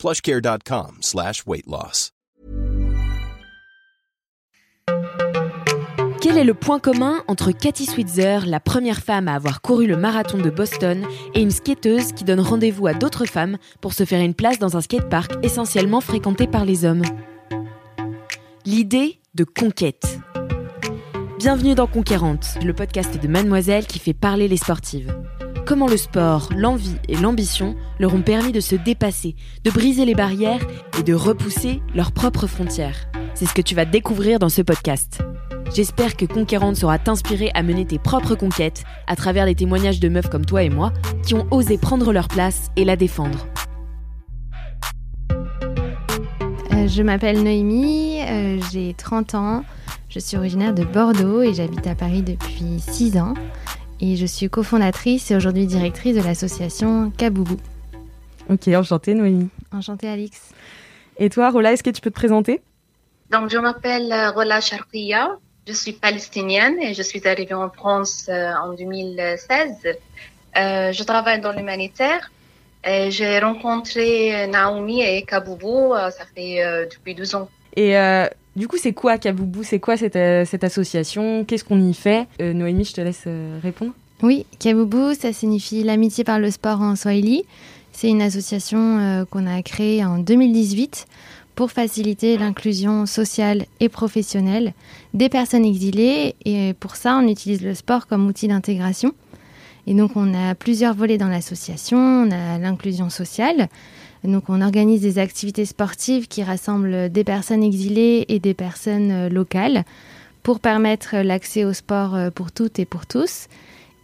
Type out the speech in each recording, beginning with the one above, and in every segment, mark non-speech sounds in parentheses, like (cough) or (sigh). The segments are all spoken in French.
plushcare.com slash weight loss. Quel est le point commun entre Cathy Switzer, la première femme à avoir couru le marathon de Boston, et une skateuse qui donne rendez-vous à d'autres femmes pour se faire une place dans un skatepark essentiellement fréquenté par les hommes? L'idée de conquête. Bienvenue dans Conquérante, le podcast de Mademoiselle qui fait parler les sportives. Comment le sport, l'envie et l'ambition leur ont permis de se dépasser, de briser les barrières et de repousser leurs propres frontières. C'est ce que tu vas découvrir dans ce podcast. J'espère que Conquérante saura t'inspirer à mener tes propres conquêtes à travers les témoignages de meufs comme toi et moi qui ont osé prendre leur place et la défendre. Euh, je m'appelle Noémie, euh, j'ai 30 ans, je suis originaire de Bordeaux et j'habite à Paris depuis 6 ans. Et je suis cofondatrice et aujourd'hui directrice de l'association Kaboubou. Ok, enchantée Noémie. Enchantée Alix. Et toi, Rola, est-ce que tu peux te présenter? Donc, je m'appelle euh, Rola Charkia, je suis palestinienne et je suis arrivée en France euh, en 2016. Euh, je travaille dans l'humanitaire. J'ai rencontré Naomi et Kaboubou, ça fait depuis deux ans. Et du coup, c'est quoi Kaboubou? C'est quoi cette, cette association? Qu'est-ce qu'on y fait? Noémie, je te laisse répondre. Oui, Kaboubou, ça signifie l'amitié par le sport en Swahili. C'est une association qu'on a créée en 2018 pour faciliter l'inclusion sociale et professionnelle des personnes exilées. Et pour ça, on utilise le sport comme outil d'intégration. Et donc, on a plusieurs volets dans l'association. On a l'inclusion sociale. Donc, on organise des activités sportives qui rassemblent des personnes exilées et des personnes locales pour permettre l'accès au sport pour toutes et pour tous.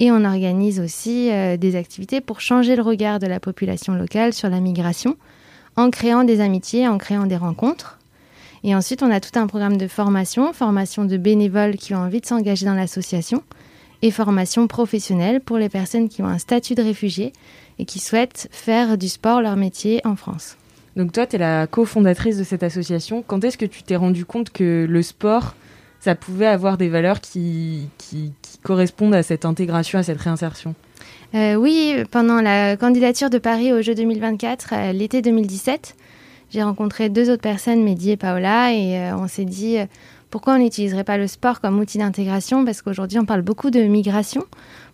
Et on organise aussi des activités pour changer le regard de la population locale sur la migration en créant des amitiés, en créant des rencontres. Et ensuite, on a tout un programme de formation, formation de bénévoles qui ont envie de s'engager dans l'association et formation professionnelle pour les personnes qui ont un statut de réfugié et qui souhaitent faire du sport leur métier en France. Donc toi, tu es la cofondatrice de cette association. Quand est-ce que tu t'es rendu compte que le sport, ça pouvait avoir des valeurs qui, qui, qui correspondent à cette intégration, à cette réinsertion? Euh, oui, pendant la candidature de Paris aux Jeux 2024, euh, l'été 2017, j'ai rencontré deux autres personnes, Mehdi et Paola, et euh, on s'est dit pourquoi on n'utiliserait pas le sport comme outil d'intégration? Parce qu'aujourd'hui, on parle beaucoup de migration.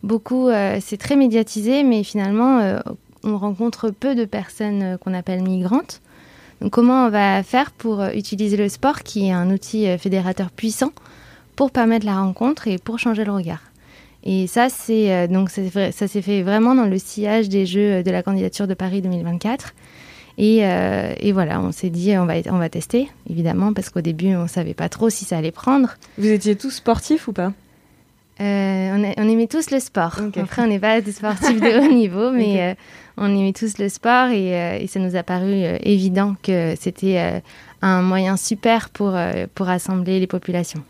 Beaucoup, c'est très médiatisé, mais finalement, on rencontre peu de personnes qu'on appelle migrantes. Donc, comment on va faire pour utiliser le sport, qui est un outil fédérateur puissant, pour permettre la rencontre et pour changer le regard? Et ça, c'est euh, donc ça s'est fait vraiment dans le sillage des Jeux de la candidature de Paris 2024. Et, euh, voilà, on s'est dit on va on va tester évidemment parce qu'au début on savait pas trop si ça allait prendre. Vous étiez tous sportifs ou pas? Euh, on, aimait tous le sport. Après, on n'est pas des sportifs de haut niveau, (laughs) mais on aimait tous le sport et, et ça nous a paru évident que c'était un moyen super pour, pour rassembler les populations.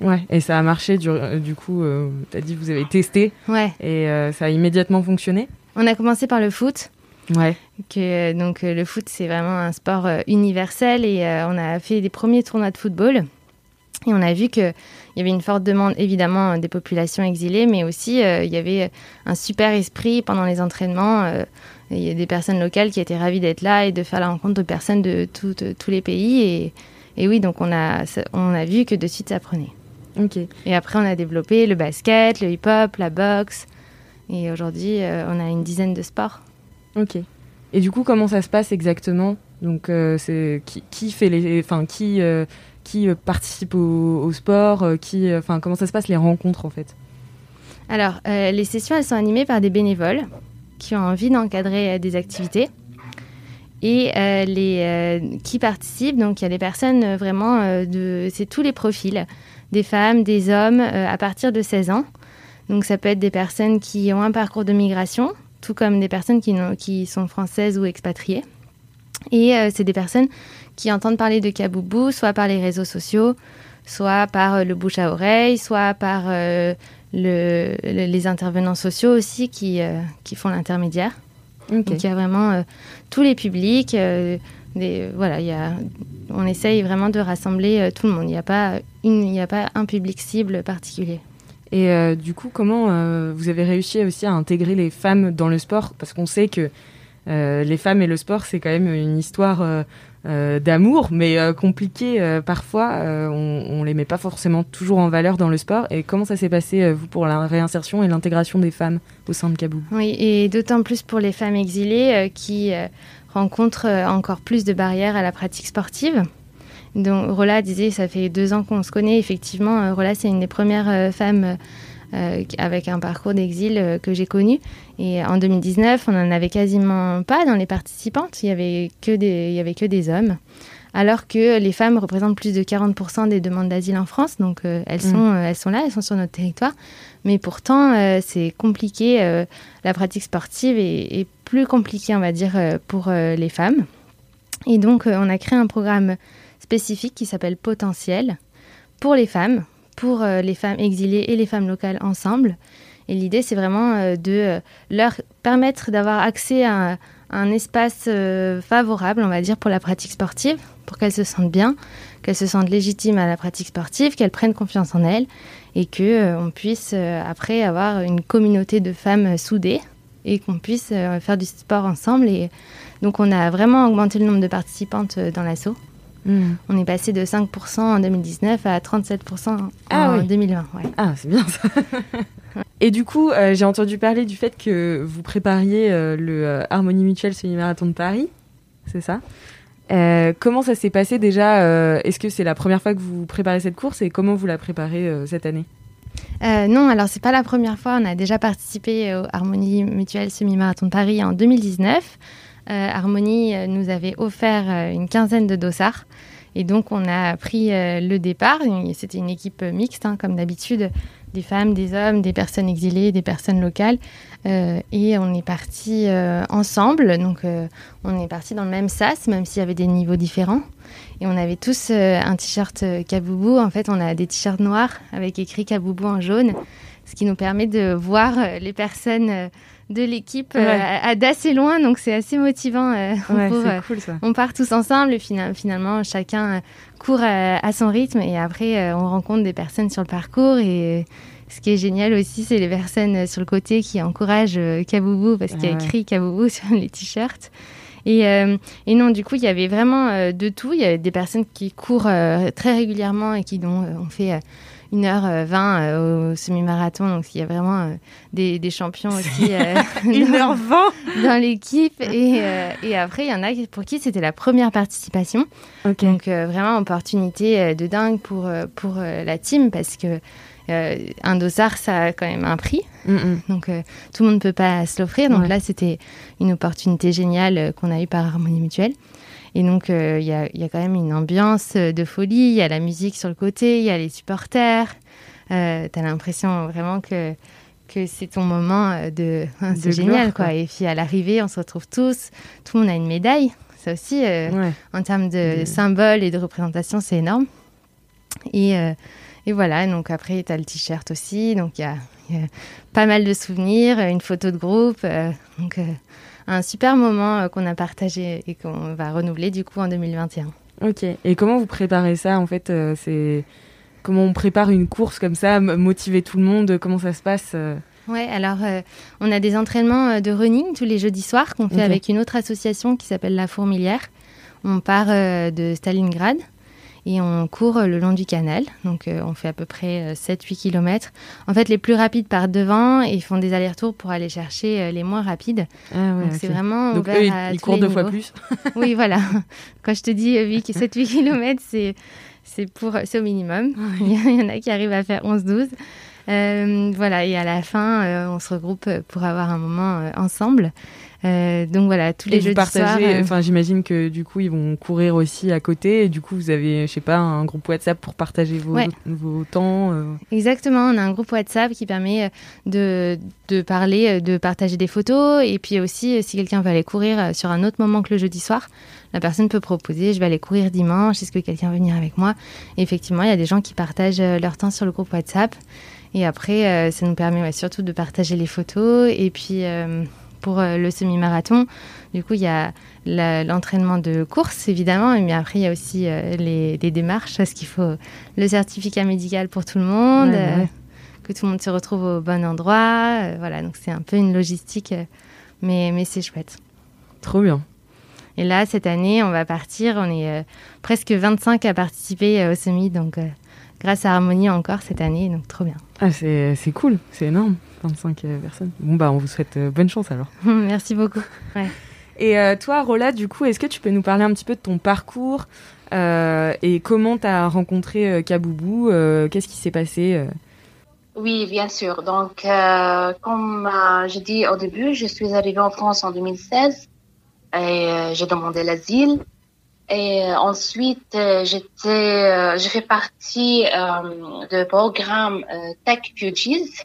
Ouais, et ça a marché du, euh, du coup, euh, tu as dit que vous avez testé. Ouais. Et euh, ça a immédiatement fonctionné? On a commencé par le foot. Ouais. Que, donc le foot, c'est vraiment un sport universel et on a fait des premiers tournois de football. Et on a vu qu'il y avait une forte demande, évidemment, des populations exilées, mais aussi il y avait un super esprit pendant les entraînements. il y a des personnes locales qui étaient ravies d'être là et de faire la rencontre de personnes de, tous les pays. Et, et oui, donc on a, on a vu que de suite ça prenait. Et après, on a développé le basket, le hip-hop, la boxe. Et aujourd'hui, euh, on a une dizaine de sports. Ok. Et du coup, comment ça se passe exactement? Donc, euh, c'est qui, qui, fait les, enfin, qui, euh, qui participe au, sport Qui, enfin, comment ça se passe les rencontres en fait? Alors, les sessions, elles sont animées par des bénévoles qui ont envie d'encadrer des activités et les qui participent. Donc, il y a des personnes vraiment de, c'est tous les profils des femmes, des hommes euh, à partir de 16 ans. Donc ça peut être des personnes qui ont un parcours de migration, tout comme des personnes qui sont françaises ou expatriées. Et euh, c'est des personnes qui entendent parler de Kaboubou, soit par les réseaux sociaux, soit par le bouche à oreille, soit par les intervenants sociaux aussi qui, qui font l'intermédiaire. Donc il y a vraiment tous les publics. voilà, y a, on essaye vraiment de rassembler tout le monde. Il n'y a, pas a pas un public cible particulier. Et euh, du coup, comment euh, vous avez réussi aussi à intégrer les femmes dans le sport? Parce qu'on sait que euh, les femmes et le sport, c'est quand même une histoire d'amour, mais compliquée parfois. on, ne les met pas forcément toujours en valeur dans le sport. Et comment ça s'est passé, vous, pour la réinsertion et l'intégration des femmes au sein de Kabou Oui, et d'autant plus pour les femmes exilées qui rencontrent encore plus de barrières à la pratique sportive. Donc Rola disait, ça fait deux ans qu'on se connaît. Effectivement, euh, Rola, c'est une des premières euh, femmes euh, avec un parcours d'exil que j'ai connu. Et en 2019, on n'en avait quasiment pas dans les participantes. Il n'y avait, que des, il y avait que des hommes. Alors que les femmes représentent plus de 40% des demandes d'asile en France. Donc elles, mm. sont, elles sont là, elles sont sur notre territoire. Mais pourtant, c'est compliqué. la pratique sportive est, est, plus compliquée, on va dire, pour les femmes. Et donc, on a créé un programme spécifique qui s'appelle Potentiel pour les femmes, pour euh, les femmes exilées et les femmes locales ensemble. Et l'idée, c'est vraiment euh, de euh, leur permettre d'avoir accès à un, espace favorable, on va dire, pour la pratique sportive, pour qu'elles se sentent bien, qu'elles se sentent légitimes à la pratique sportive, qu'elles prennent confiance en elles et que on puisse après avoir une communauté de femmes soudées et qu'on puisse faire du sport ensemble. Et donc, on a vraiment augmenté le nombre de participantes dans l'assaut. On est passé de 5% en 2019 à 37% en 2020. Ah, ah c'est bien ça. (laughs) Et du coup, euh, j'ai entendu parler du fait que vous prépariez euh, le euh, Harmonie Mutuelle semi-marathon de Paris, c'est ça? Comment ça s'est passé déjà Est-ce que c'est la première fois que vous préparez cette course et comment vous la préparez cette année? Non, alors c'est pas la première fois. On a déjà participé au Harmonie Mutuelle Semi-Marathon de Paris en 2019. Euh, Harmonie euh, nous avait offert euh, une quinzaine de dossards. Et donc, on a pris le départ. C'était une équipe mixte, hein, comme d'habitude, des femmes, des hommes, des personnes exilées, des personnes locales. et on est parti ensemble. Donc, on est parti dans le même sas, même s'il y avait des niveaux différents. Et on avait tous un t-shirt Kaboubou. En fait, on a des t-shirts noirs avec écrit Kaboubou en jaune, ce qui nous permet de voir les personnes de l'équipe euh, à, d'assez loin, donc c'est assez motivant. Euh, (laughs) euh, on part tous ensemble et finalement chacun court à, son rythme et après on rencontre des personnes sur le parcours et ce qui est génial aussi, c'est les personnes sur le côté qui encouragent Kaboubou parce qu'il y a écrit Kaboubou (laughs) sur les t-shirts. Et, et, non, du coup, il y avait vraiment de tout. Il y avait des personnes qui courent très régulièrement et qui donc, ont fait 1h20 euh, au semi-marathon. Donc, il y a vraiment euh, des, des, champions aussi. 1h20 euh, (laughs) dans l'équipe. Et, et, après, il y en a pour qui c'était la première participation. Donc, vraiment, opportunité de dingue pour, pour la team parce que. un dossard, ça a quand même un prix. Donc, tout le monde ne peut pas se l'offrir. Donc là, c'était une opportunité géniale qu'on a eue par Harmonie Mutuelle. Et donc, euh, il y, a, quand même une ambiance de folie. Il y a la musique sur le côté, il y a les supporters. Euh, tu as l'impression vraiment que, que c'est ton moment euh, de. (laughs) c'est génial, quoi. Et puis à l'arrivée, on se retrouve tous. Tout le monde a une médaille. Ça aussi, en termes de symbole et de représentation, c'est énorme. Et, et, voilà, donc après, tu as le t-shirt aussi. Donc il y a, pas mal de souvenirs, une photo de groupe. donc un super moment euh, qu'on a partagé et qu'on va renouveler du coup en 2021. Ok. Et comment vous préparez ça en fait euh, C'est comment on prépare une course comme ça, motiver tout le monde Comment ça se passe euh? Ouais, alors on a des entraînements de running tous les jeudis soirs qu'on fait avec une autre association qui s'appelle La Fourmilière. On part de Stalingrad et on court le long du canal. Donc euh, on fait à peu près 7-8 euh, km. En fait, les plus rapides partent devant et font des allers-retours pour aller chercher euh, les moins rapides. Ah donc c'est vraiment donc eux, ils, courent deux fois plus. (laughs) oui, voilà. (laughs) Quand je te dis 7-8 km, c'est c'est pour c'est au minimum. Il y en a qui arrivent à faire 11-12. voilà, et à la fin, on se regroupe pour avoir un moment ensemble. Euh, donc voilà, tous les Et jeudis vous partagez, soirs. euh, enfin j'imagine que du coup ils vont courir aussi à côté et du coup vous avez, je sais pas, un groupe WhatsApp pour partager vos, Ouais. vos temps. euh. Exactement, on a un groupe WhatsApp qui permet euh, de, de parler, euh, de partager des photos et puis aussi euh, si quelqu'un veut aller courir euh, sur un autre moment que le jeudi soir, la personne peut proposer je vais aller courir dimanche, est-ce que quelqu'un veut venir avec moi? Et effectivement, il y a des gens qui partagent euh, leur temps sur le groupe WhatsApp et après euh, ça nous permet ouais, surtout de partager les photos et puis euh, pour euh, le semi-marathon, du coup il y a l'entraînement de course évidemment, mais après il y a aussi euh, les, les démarches parce qu'il faut le certificat médical pour tout le monde, Ouais, bah euh, que tout le monde se retrouve au bon endroit. euh, voilà, donc c'est un peu une logistique, euh, mais, mais c'est chouette. Trop bien. Et là, cette année, on va partir. On est presque 25 à participer au semi, donc grâce à Harmonie encore cette année, donc trop bien. Ah c'est cool, c'est énorme, 25 euh, personnes. Bon bah on vous souhaite euh, bonne chance alors. (laughs) Merci beaucoup. Et euh, toi, Rola, du coup, est-ce que tu peux nous parler un petit peu de ton parcours euh, et comment tu as rencontré euh, Kaboubou euh, Qu'est-ce qui s'est passé euh? Oui, bien sûr. Donc, euh, comme euh, j'ai dit au début, je suis arrivée en France en 2016 et euh, j'ai demandé l'asile. Et ensuite, j'étais, j'ai fait partie euh, du programme euh, Tech Fugees.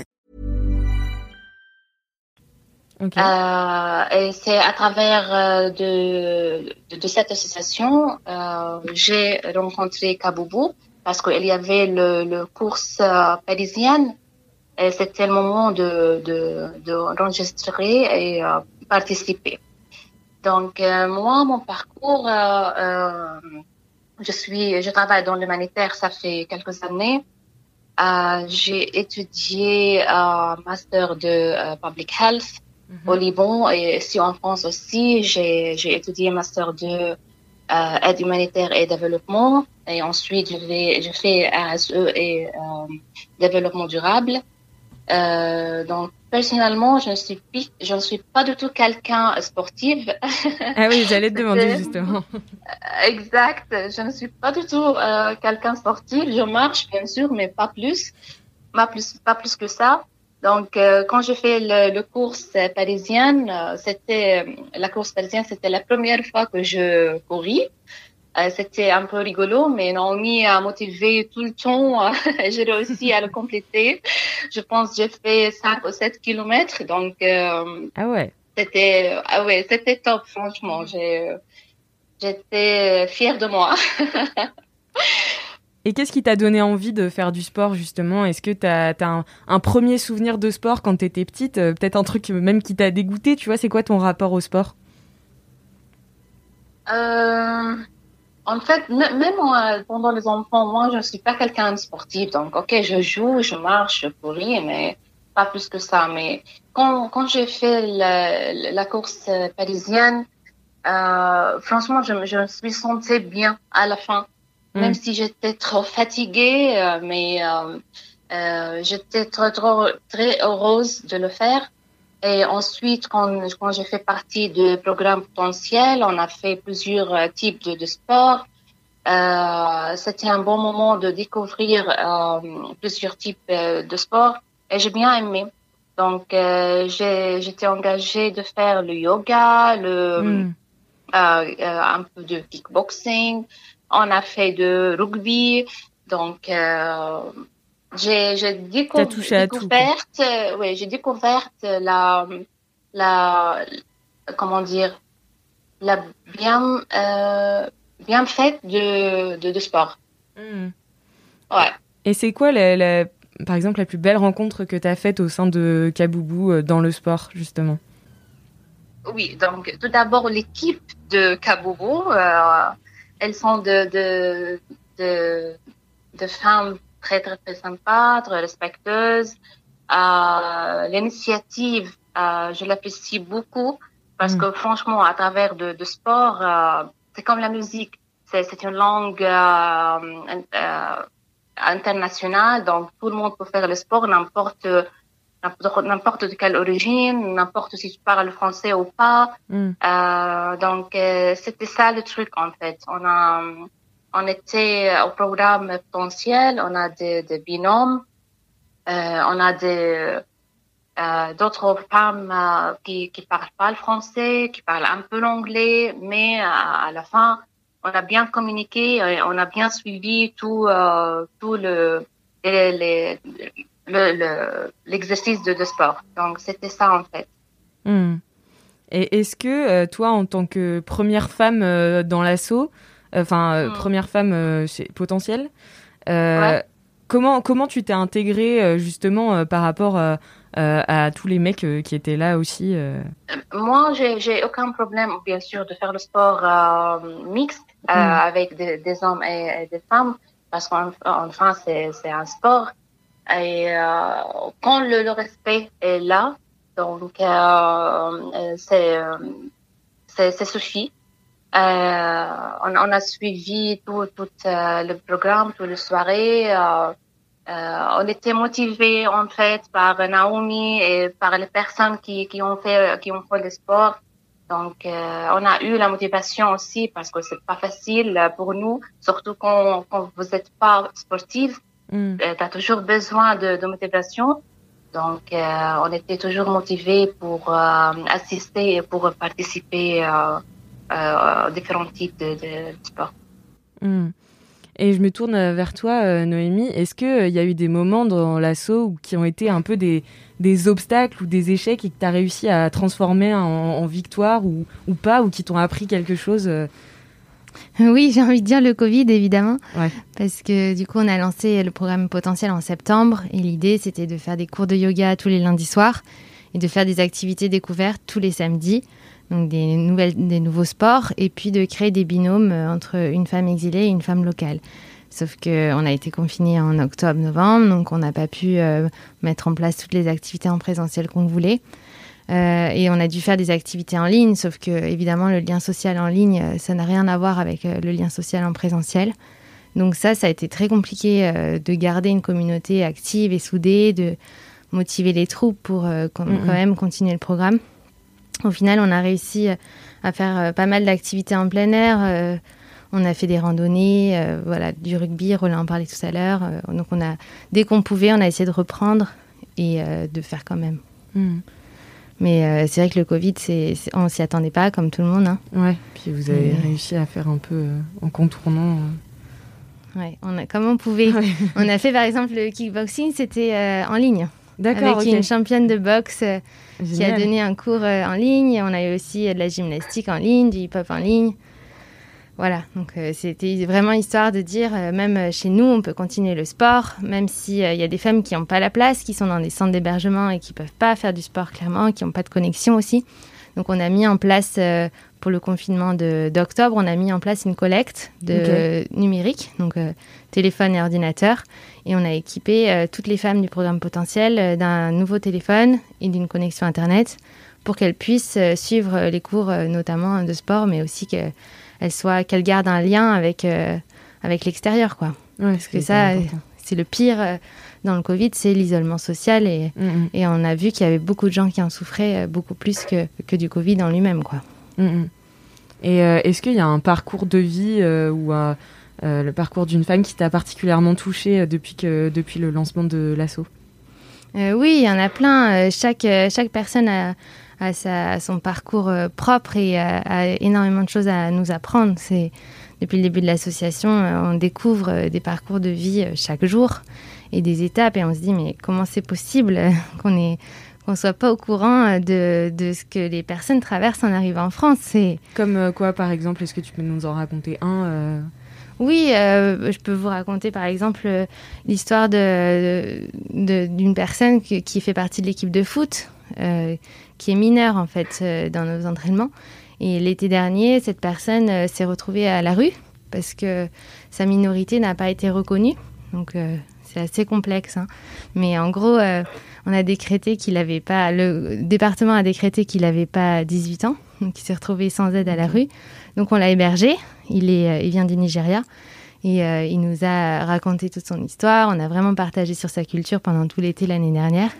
Euh, et c'est à travers euh, de, cette association euh, j'ai rencontré Kaboubou parce qu'il y avait le, le course parisienne et c'était le moment de, de, de enregistrer et participer. Donc moi mon parcours je suis je travaille dans l'humanitaire ça fait quelques années. J'ai étudié un master de public health au Liban et ici en France aussi. J'ai, étudié master de euh, aide humanitaire et développement. Et ensuite, je, vais, je fais RSE et euh, développement durable. Euh, donc, personnellement, je ne suis, je ne suis pas du tout quelqu'un sportif. (laughs) Ah oui, j'allais te demander justement. (laughs) exact. Je ne suis pas du tout euh, quelqu'un sportif. Je marche, bien sûr, mais pas plus. Pas plus, pas plus que ça. Donc, euh, quand je fais le, le course parisienne, euh, c'était euh, la course parisienne, c'était la première fois que je couris. Euh, c'était un peu rigolo, mais Naomi a motivé tout le temps. (laughs) j'ai réussi à le compléter. Je pense que j'ai fait 5 ou 7 kilomètres. Donc, euh, Ah ouais. c'était ah ouais, c'était top, franchement. J'ai, j'étais fière de moi. (laughs) Et qu'est-ce qui t'a donné envie de faire du sport justement? Est-ce que t'as as un, premier souvenir de sport quand t'étais petite? Euh, Peut-être un truc même qui t'a dégoûté, tu vois? C'est quoi ton rapport au sport? Euh, en fait, même moi, pendant les enfants, moi, je ne suis pas quelqu'un de sportif. Donc, ok, je joue, je marche, je couris, mais pas plus que ça. Mais quand, quand j'ai fait la, course euh, parisienne, euh, franchement, je, je me suis sentie bien à la fin. Même si j'étais trop fatiguée, euh, mais euh, euh, j'étais très, trop, très heureuse de le faire. Et ensuite, quand, quand j'ai fait partie du programme potentiel, on a fait plusieurs euh, types de, de sports. Euh, C'était un bon moment de découvrir euh, plusieurs types de sports et j'ai bien aimé. Donc, euh, j'ai- j'étais engagée de faire le yoga, le, Hmm. Euh, euh, un peu de kickboxing. On a fait de rugby. Donc, euh, j'ai j'ai décou- T'as touché à tout, quoi. découvert, ouais, j'ai découvert la, la, comment dire, la bien, euh, bien faite de, de, de sport. Hmm. Ouais. Et c'est quoi, la, la- par exemple, la plus belle rencontre que t'as faite au sein de Kaboubou dans le sport justement? Oui, donc tout d'abord l'équipe de Kaboubou, euh, elles sont de, de, de, de femmes très très très sympas, très respectueuses. l'initiative, je l'apprécie beaucoup parce mm. que franchement, à travers de, de sport, c'est comme la musique. C'est une langue internationale, donc tout le monde peut faire le sport, n'importe n'importe de quelle origine, n'importe si tu parles français ou pas. Mm. Euh, donc euh, c'était ça le truc en fait. On a on était au programme potentiel, on a des, des binômes, euh, on a des euh, d'autres femmes euh, qui qui parlent pas le français, qui parlent un peu l'anglais, mais à, la fin on a bien communiqué, et on a bien suivi tout tout le les, les l'exercice le, de, sport. Donc c'était ça en fait. Hmm. Et est-ce que euh, toi, en tant que première femme euh, dans l'assaut, enfin euh, hmm. première femme potentielle, comment comment tu t'es intégrée justement par rapport à tous les mecs qui étaient là aussi Moi, j'ai aucun problème, bien sûr, de faire le sport mixte hmm. avec des, hommes et, des femmes, parce qu'enfin, c'est un sport. Et euh, quand le, respect est là, donc euh, euh c'est c'est suffit. On, a suivi tout, tout le programme, toute la soirée. on était motivés en fait par Naomi et par les personnes qui, qui ont fait qui ont fait le sport. Donc, on a eu la motivation aussi parce que c'est pas facile pour nous, surtout quand, quand vous n'êtes pas sportive. Mm. Euh, tu as toujours besoin de, de motivation. Donc, euh, on était toujours motivés pour euh, assister et pour participer aux différents types de, de sport. Mm. Et je me tourne vers toi, Noémie. Est-ce qu'il y a eu des moments dans l'assaut qui ont été un peu des, des obstacles ou des échecs et que tu as réussi à transformer en, en victoire ou, ou, pas, ou qui t'ont appris quelque chose (laughs) Oui, j'ai envie de dire le Covid, évidemment. Parce que du coup, on a lancé le programme potentiel en septembre. Et l'idée, c'était de faire des cours de yoga tous les lundis soirs et de faire des activités découvertes tous les samedis. Donc des, nouvelles, des nouveaux sports. Et puis de créer des binômes euh, entre une femme exilée et une femme locale. Sauf qu'on a été confinés en octobre-novembre, donc on n'a pas pu euh, mettre en place toutes les activités en présentiel qu'on voulait. Euh, et on a dû faire des activités en ligne, sauf que évidemment le lien social en ligne, euh, ça n'a rien à voir avec euh, le lien social en présentiel. Donc ça, ça a été très compliqué de garder une communauté active et soudée, de motiver les troupes pour quand même continuer le programme. Au final, on a réussi à faire pas mal d'activités en plein air. on a fait des randonnées, voilà, du rugby, Roland en parlait tout à l'heure. donc on a, dès qu'on pouvait, on a essayé de reprendre et de faire quand même. Mm. Mais euh, c'est vrai que le Covid, c'est, on s'y attendait pas, comme tout le monde. Hein. Ouais, puis vous avez réussi à faire un peu euh, en contournant. Euh. Ouais, on a, comme on pouvait. (laughs) on a fait par exemple le kickboxing, c'était en ligne. D'accord. Avec une championne de boxe qui a donné un cours en ligne. On a eu aussi de la gymnastique en ligne, du hip-hop en ligne. Voilà, donc euh, c'était vraiment histoire de dire, euh, même euh, chez nous, on peut continuer le sport, même s'il il y a des femmes qui n'ont pas la place, qui sont dans des centres d'hébergement et qui peuvent pas faire du sport clairement, qui n'ont pas de connexion aussi. Donc on a mis en place, pour le confinement d'octobre, on a mis en place une collecte de numérique, donc téléphone et ordinateur, et on a équipé toutes les femmes du programme potentiel d'un nouveau téléphone et d'une connexion Internet pour qu'elles puissent suivre les cours notamment de sport, mais aussi que elle soit qu'elle garde un lien avec euh, avec l'extérieur quoi. Parce que ça c'est le pire euh, dans le Covid, c'est l'isolement social et, mm, mm. et on a vu qu'il y avait beaucoup de gens qui en souffraient euh, beaucoup plus que, que du Covid en lui-même quoi. Mm, et est-ce qu'il y a un parcours de vie ou le parcours d'une femme qui t'a particulièrement touché depuis que depuis le lancement de l'assaut? Oui, il y en a plein. chaque chaque personne a à, son parcours euh, propre et a, énormément de choses à nous apprendre. C'est depuis le début de l'association, euh, on découvre euh, des parcours de vie chaque jour et des étapes et on se dit mais comment c'est possible qu'on est qu'on soit pas au courant de, de, ce que les personnes traversent en arrivant en France. Comme quoi par exemple Est-ce que tu peux nous en raconter un Oui, je peux vous raconter par exemple l'histoire d'une de, personne qui, qui, fait partie de l'équipe de foot, qui est mineur en fait euh, dans nos entraînements. Et l'été dernier, cette personne euh, s'est retrouvée à la rue parce que sa minorité n'a pas été reconnue. Donc euh, c'est assez complexe. Hein. Mais en gros, on a décrété qu'il n'avait pas. Le département a décrété qu'il n'avait pas 18 ans, donc il s'est retrouvé sans aide à la rue. Donc on l'a hébergé. Il, est, il vient du Nigeria. Et il nous a raconté toute son histoire. On a vraiment partagé sur sa culture pendant tout l'été l'année dernière.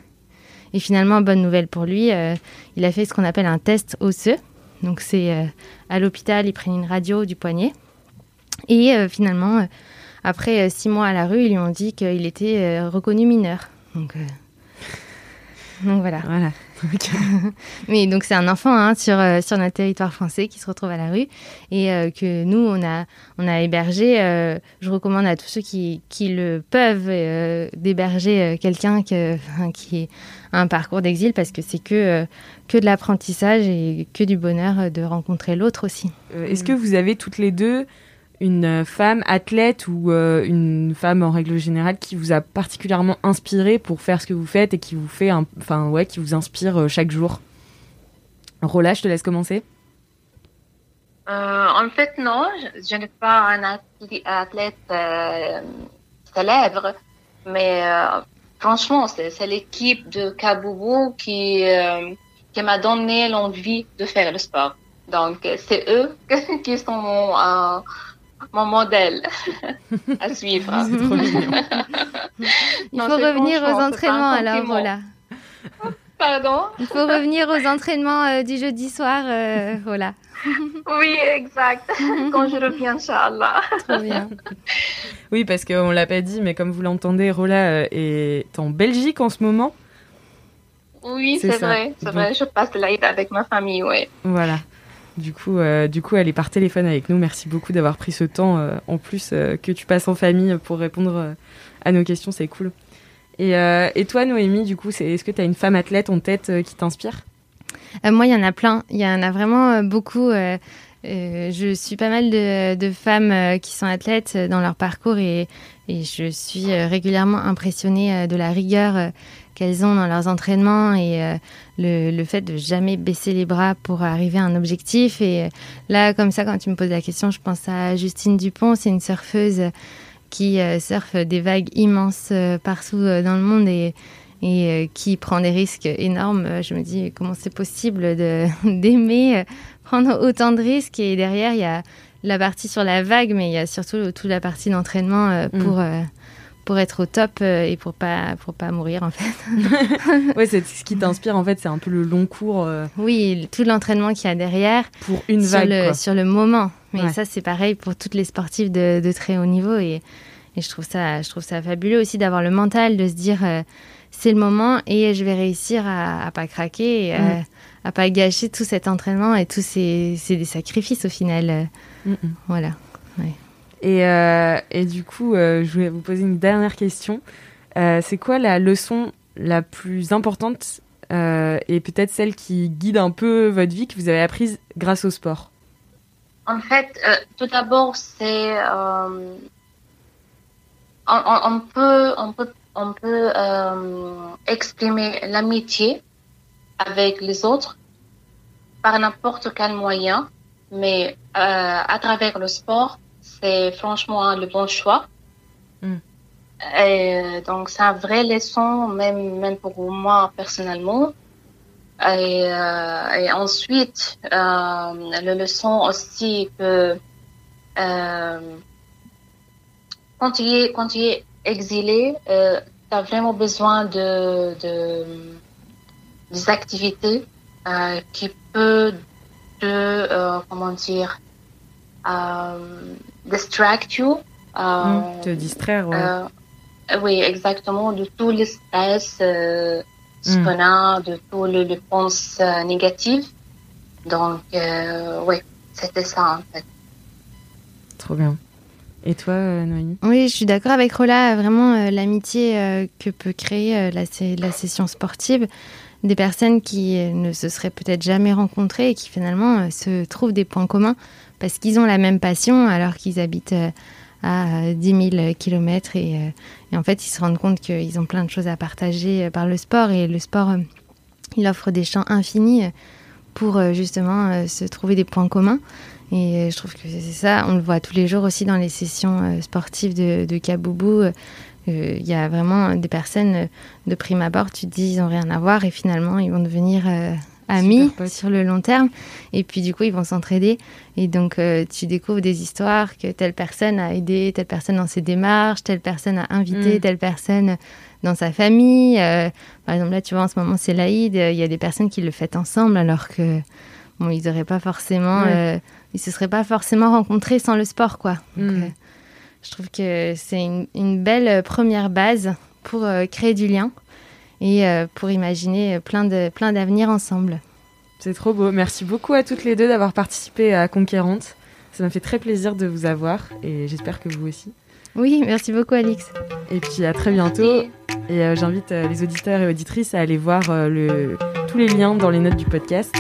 Et finalement, bonne nouvelle pour lui, euh, il a fait ce qu'on appelle un test osseux. Donc c'est euh, à l'hôpital, il prenait une radio du poignet. Et euh, finalement, après six mois à la rue, ils lui ont dit qu'il était reconnu mineur. Donc, donc voilà. Voilà. (laughs) Mais donc c'est un enfant hein, sur, euh, sur notre territoire français qui se retrouve à la rue et euh, que nous, on a, on a hébergé. Euh, je recommande à tous ceux qui, qui le peuvent d'héberger quelqu'un qui a un parcours d'exil parce que c'est que, que de l'apprentissage et que du bonheur de rencontrer l'autre aussi. Est-ce que vous avez toutes les deux une femme athlète ou euh, une femme en règle générale qui vous a particulièrement inspiré pour faire ce que vous faites et qui vous fait enfin ouais qui vous inspire euh, chaque jour? Rola, je te laisse commencer. Euh, en fait, non, je, n'ai pas un athlète célèbre, mais franchement, c'est l'équipe de Kaboubou qui, qui m'a donné l'envie de faire le sport. Donc, c'est eux (laughs) qui sont modèle à suivre. (laughs) Il faut revenir aux entraînements alors, voilà. Pardon Il faut revenir aux entraînements euh, du jeudi soir, euh, voilà. oui, exact. (laughs) Quand je reviens, Inch'Allah. Trop bien. Oui, parce qu'on ne l'a pas dit, mais comme vous l'entendez, Rola euh, est en Belgique en ce moment. Oui, c'est vrai. C'est vrai. Je passe l'Aïd avec ma famille, oui. Voilà. Du coup, euh, du coup, elle est par téléphone avec nous. Merci beaucoup d'avoir pris ce temps euh, en plus euh, que tu passes en famille pour répondre à nos questions. C'est cool. Et, toi, Noémie, du coup, est-ce que tu as une femme athlète en tête qui t'inspire? Moi, il y en a plein. Il y en a vraiment beaucoup. je suis pas mal de, de femmes qui sont athlètes dans leur parcours et, et je suis régulièrement impressionnée de la rigueur qu'elles ont dans leurs entraînements et euh, le, fait de jamais baisser les bras pour arriver à un objectif. Et euh, là, comme ça, quand tu me poses la question, je pense à Justine Dupont, c'est une surfeuse qui euh, surfe des vagues immenses partout dans le monde et, et qui prend des risques énormes. Je me dis comment c'est possible (laughs) d'aimer prendre autant de risques? Et derrière il y a la partie sur la vague, mais il y a surtout toute la partie d'entraînement pour mm pour être au top euh, et pour pas pour pas mourir en fait. (laughs) ouais, c'est ce qui t'inspire en fait, c'est un peu le long cours. Euh, oui, tout l'entraînement qu'il y a derrière. Pour une sur vague. Le, sur le moment. Mais ça, c'est pareil pour toutes les sportifs de, de très haut niveau et, et, je trouve ça je trouve ça fabuleux aussi d'avoir le mental de se dire euh, c'est le moment et je vais réussir à, à pas craquer et mm. à, pas gâcher tout cet entraînement et tous ces des sacrifices au final. Mm, mm. Voilà. Ouais. Et, euh, et du coup, euh, je voulais vous poser une dernière question. Euh, c'est quoi la leçon la plus importante et peut-être celle qui guide un peu votre vie que vous avez apprise grâce au sport? En fait, tout d'abord, c'est on, peut on peut on peut exprimer l'amitié avec les autres par n'importe quel moyen, mais à travers le sport, c'est franchement le bon choix. Hmm. Et donc, c'est un vrai leçon, même, même pour moi personnellement. Et, euh, et ensuite, euh, la leçon aussi que euh, quand, tu es, quand tu es exilé, euh, tu as vraiment besoin de, de des activités euh, qui peuvent te, euh, comment dire, euh, distract you. Euh, hmm, te distraire, euh, oui, exactement, de tout le stress euh, hmm. qu'on a, de tout le, le pense négatif. Donc, oui, c'était ça en fait. Trop bien. Et toi, Noémie? Oui, je suis d'accord avec Rola. Vraiment, l'amitié que peut créer la, la, session sportive, des personnes qui ne se seraient peut-être jamais rencontrées et qui finalement se trouvent des points communs parce qu'ils ont la même passion alors qu'ils habitent euh, à 10 000 kilomètres et, euh, en fait ils se rendent compte qu'ils ont plein de choses à partager euh, par le sport. Et le sport il offre des champs infinis pour justement se trouver des points communs. Et je trouve que c'est ça. On le voit tous les jours aussi dans les sessions sportives de, de Kaboubou. Il y a vraiment des personnes de prime abord, tu te dis ils n'ont rien à voir et finalement ils vont devenir amis sur le long terme. Et puis du coup, ils vont s'entraider. Et donc, euh, tu découvres des histoires que telle personne a aidé telle personne dans ses démarches, telle personne a invité mm. telle personne dans sa famille. Euh, par exemple, là, tu vois, en ce moment, c'est l'Aïd. Il y a des personnes qui le fêtent ensemble alors que, bon, ils n'auraient pas forcément... Euh, ils se seraient pas forcément rencontrés sans le sport, quoi. Mm. je trouve que c'est une, une, belle première base pour créer du lien et euh, pour imaginer plein de plein d'avenirs ensemble. C'est trop beau. Merci beaucoup à toutes les deux d'avoir participé à Conquérante. Ça m'a fait très plaisir de vous avoir et j'espère que vous aussi. Oui, merci beaucoup Alix. Et puis à très bientôt. Et euh, j'invite euh, les auditeurs et auditrices à aller voir le, tous les liens dans les notes du podcast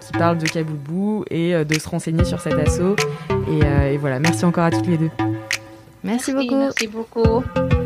qui parlent de Kaboubou et de se renseigner sur cet assaut. Et, et, voilà, merci encore à toutes les deux. Merci, merci beaucoup. Merci beaucoup.